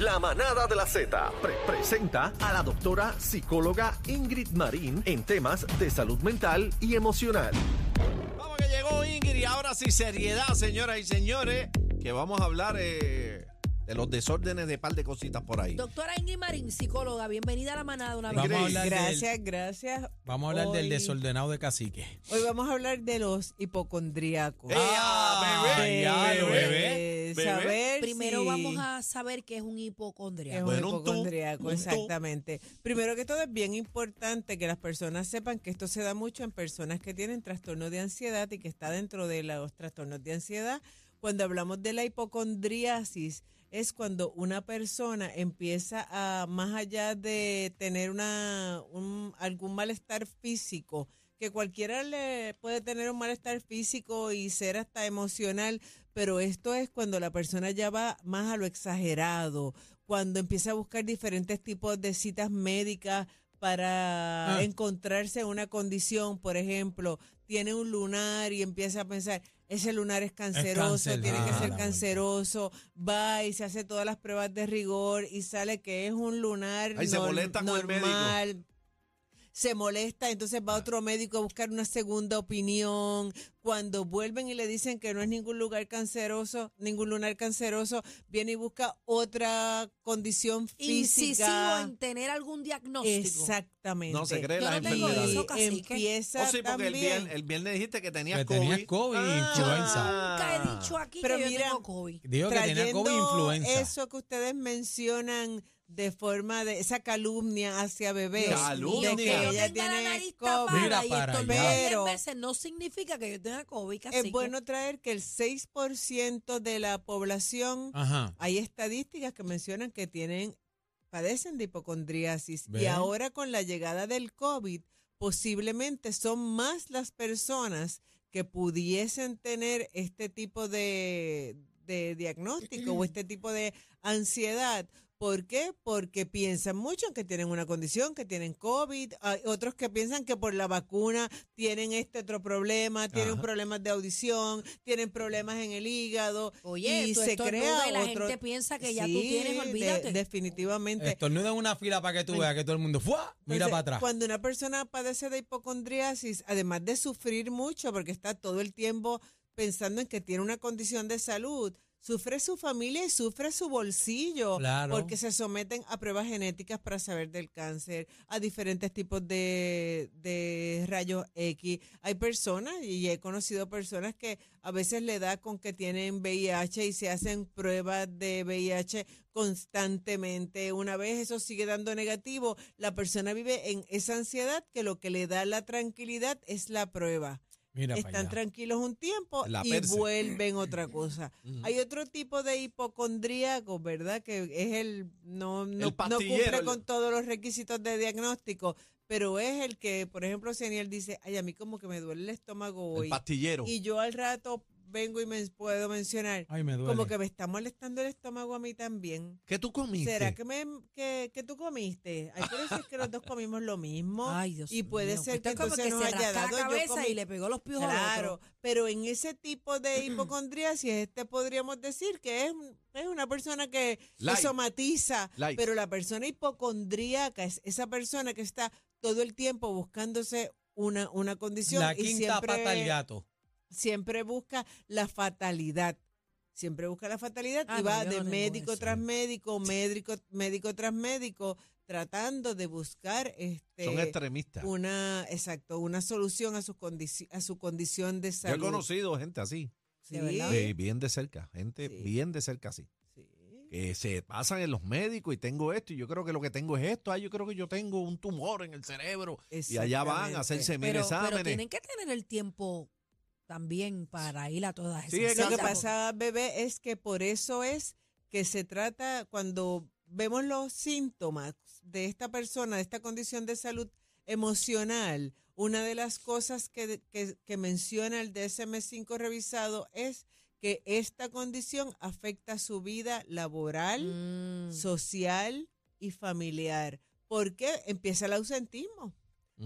La manada de la Z pre- presenta a la doctora psicóloga Ingrid Marín en temas de salud mental y emocional. Vamos que llegó Ingrid y ahora sí seriedad, señoras y señores, que vamos a hablar eh, de los desórdenes de par de cositas por ahí. Doctora Ingrid Marín, psicóloga, bienvenida a la manada una vez. Vamos a Gracias, gracias. Vamos a hablar del desordenado de cacique. Hoy vamos a hablar de los hipocondríacos. ¡Ea, bebé! Ya, bebé. de Bebé. Saber Primero si vamos a saber qué es un es hipocondriaco. un Bueno, un tú, hipocondríaco, un tú. exactamente. Primero que todo es bien importante que las personas sepan que esto se da mucho en personas que tienen trastornos de ansiedad y que está dentro de los trastornos de ansiedad. Cuando hablamos de la hipocondriasis es cuando una persona empieza a, más allá de tener una, un- algún malestar físico, que cualquiera le puede tener un malestar físico y ser hasta emocional, pero esto es cuando la persona ya va más a lo exagerado, cuando empieza a buscar diferentes tipos de citas médicas para Ah. encontrarse una condición, por ejemplo, tiene un lunar y empieza a pensar, ese lunar es canceroso, cáncer, tiene que ah, ser canceroso, va y se hace todas las pruebas de rigor y sale que es un lunar Ahí se nor- molesta con el médico. Se molesta, entonces va a otro médico a buscar una segunda opinión. Cuando vuelven y le dicen que no es ningún lugar canceroso, ningún lunar canceroso, viene y busca otra condición Incisivo física. en tener algún diagnóstico. Exactamente. No se cree Yo las no tengo enfermedades. eso, cacique. empieza Oh, sí, porque el también. viernes, el viernes dijiste que tenías Que COVID. tenías COVID y influenza. Nunca he dicho aquí Pero que yo mira, tengo COVID. Digo que tenía COVID e influenza. eso que ustedes mencionan de forma de esa calumnia hacia bebé Calumnia. de Que ella tiene nariz COVID. tapada Mira y para estornudo allá. 10 Pero- veces no significa que yo tenga COVID, cacique. Es bueno traer que el 6% de la población, Ajá. hay estadísticas que mencionan que tienen, padecen de hipocondriasis. Y ahora con la llegada del COVID, posiblemente son más las personas que pudiesen tener este tipo de, de diagnóstico o este tipo de ansiedad. ¿Por qué? Porque piensan mucho en que tienen una condición, que tienen COVID, hay otros que piensan que por la vacuna tienen este otro problema, tienen Ajá. problemas de audición, tienen problemas en el hígado Oye, y se crea y la otro gente piensa que ya tú tienes, de- olvídate. definitivamente. Estornuda en una fila para que tú veas que todo el mundo ¡fua! mira Entonces, para atrás. Cuando una persona padece de hipocondriasis, además de sufrir mucho porque está todo el tiempo pensando en que tiene una condición de salud, sufre su familia y sufre su bolsillo Claro. porque se someten a pruebas genéticas para saber del cáncer, a diferentes tipos de, de rayos X. Hay personas, y he conocido personas que a veces le da con que tienen VIH y se hacen pruebas de VIH constantemente. Una vez eso sigue dando negativo, la persona vive en esa ansiedad que lo que le da la tranquilidad es la prueba. Mira Están tranquilos un tiempo La y perse. vuelven otra cosa. Hay otro tipo de hipocondríaco, ¿verdad? Que es el no, no, cumple el- con todos los requisitos de diagnóstico, pero es el que, por ejemplo, si Aniel dice, ay, a mí como que me duele el estómago El hoy. pastillero. Y yo al rato vengo y me puedo mencionar, Ay, me duele. como que me está molestando el estómago a mí también. ¿Qué tú comiste? ¿Será que, me, que, que tú comiste? Hay que decir que los dos comimos lo mismo. Ay, Dios y puede mío. ser Esto que es como entonces que nos se haya dado. la Yo cabeza comí- y le pegó los piojos Claro, otro. pero en ese tipo de hipocondriasis, este podríamos decir que es, es una persona que, que Light. somatiza, Light. pero la persona hipocondríaca es esa persona que está todo el tiempo buscándose una, una condición La y quinta siempre, pata al gato. Siempre busca la fatalidad. siempre busca la fatalidad Ah, y va yo de médico eso. tras médico, médico, médico tras médico, tratando de buscar este Son extremistas. una, exacto, una solución a su condici- a su condición de Yo salud. he conocido gente así, Sí, bien de cerca, gente Sí. bien de cerca así. sí. Que se pasan en los médicos y tengo esto y yo creo que lo que tengo es esto. Ay, yo creo que yo tengo un tumor en el cerebro. Y allá van a hacerse mil Pero, pero exámenes. tienen que tener el tiempo también para ir a todas esas Sí, es Lo que pasa, bebé, es que por eso es que se trata, cuando vemos los síntomas de esta persona, de esta condición de salud emocional, una de las cosas que, que- que menciona el DSM-5 revisado es que esta condición afecta su vida laboral, Mm. social y familiar. ¿Por qué? Empieza el ausentismo.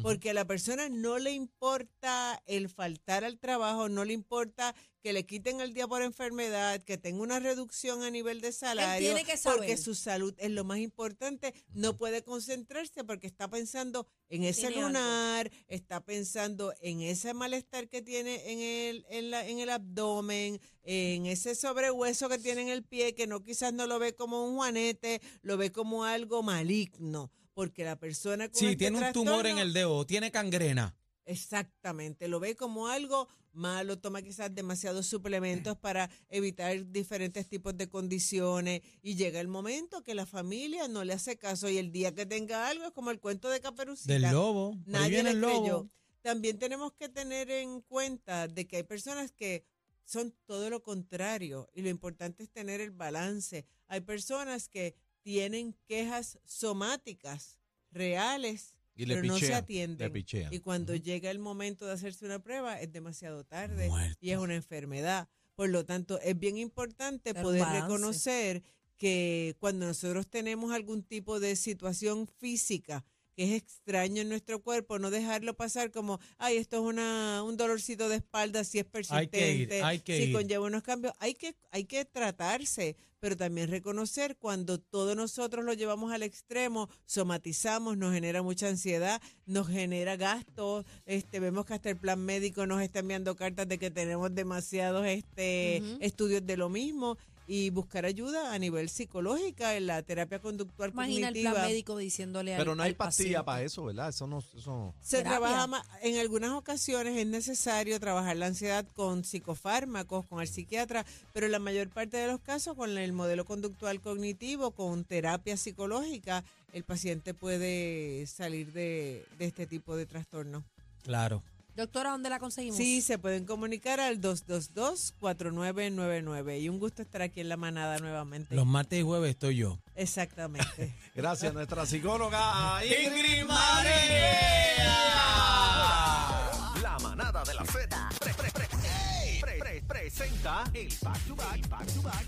Porque a la persona no le importa el faltar al trabajo, no le importa que le quiten el día por enfermedad, que tenga una reducción a nivel de salario, tiene que saber. porque su salud es lo más importante. No puede concentrarse porque está pensando en ese Tiene algo. lunar, está pensando en ese malestar que tiene en el, en, la- en el abdomen, en ese sobrehueso que tiene en el pie, que no quizás no lo ve como un juanete, lo ve como algo maligno. Porque la persona con Sí, este tiene un tumor en el dedo, tiene cangrena. Exactamente, lo ve como algo malo, toma quizás demasiados suplementos para evitar diferentes tipos de condiciones y llega el momento que la familia no le hace caso y el día que tenga algo es como el cuento de Caperucita. Del lobo. Nadie viene le el creyó. lobo. También tenemos que tener en cuenta de que hay personas que son todo lo contrario y lo importante es tener el balance. Hay personas que tienen quejas somáticas reales, Y le pero no se atienden. Y cuando llega el momento de hacerse una prueba es demasiado tarde Muerto. y es una enfermedad. Por lo tanto, es bien importante Pero poder balance. reconocer que cuando nosotros tenemos algún tipo de situación física que es extraño en nuestro cuerpo, no dejarlo pasar como, ay, esto es una, un dolorcito de espalda, si es Hay que ir, persistente, hay que si ir. conlleva unos cambios. Hay que, hay que tratarse, pero también reconocer cuando todos nosotros lo llevamos al extremo, somatizamos, nos genera mucha ansiedad, nos genera gastos, este, vemos que hasta el plan médico nos está enviando cartas de que tenemos demasiados este, estudios de lo mismo y buscar ayuda a nivel psicológica en la terapia conductual Imagina el cognitiva. plan médico diciéndole al Pero no hay al pastilla para eso, ¿verdad? Eso no. Eso... Se terapia. trabaja ma- en algunas ocasiones es necesario trabajar la ansiedad con psicofármacos, con el psiquiatra, pero en la mayor parte de los casos con el modelo conductual cognitivo, con terapia psicológica, el paciente puede salir de, de este tipo de trastorno. Claro. Doctora, ¿dónde la conseguimos? Sí, se pueden comunicar al 222-4999 y un gusto estar aquí en la manada nuevamente. Los martes y jueves estoy yo. Exactamente. Gracias a nuestra psicóloga Ingrid La manada de la Z pre- pre- pre- pre- pre- presenta el back to back, back to back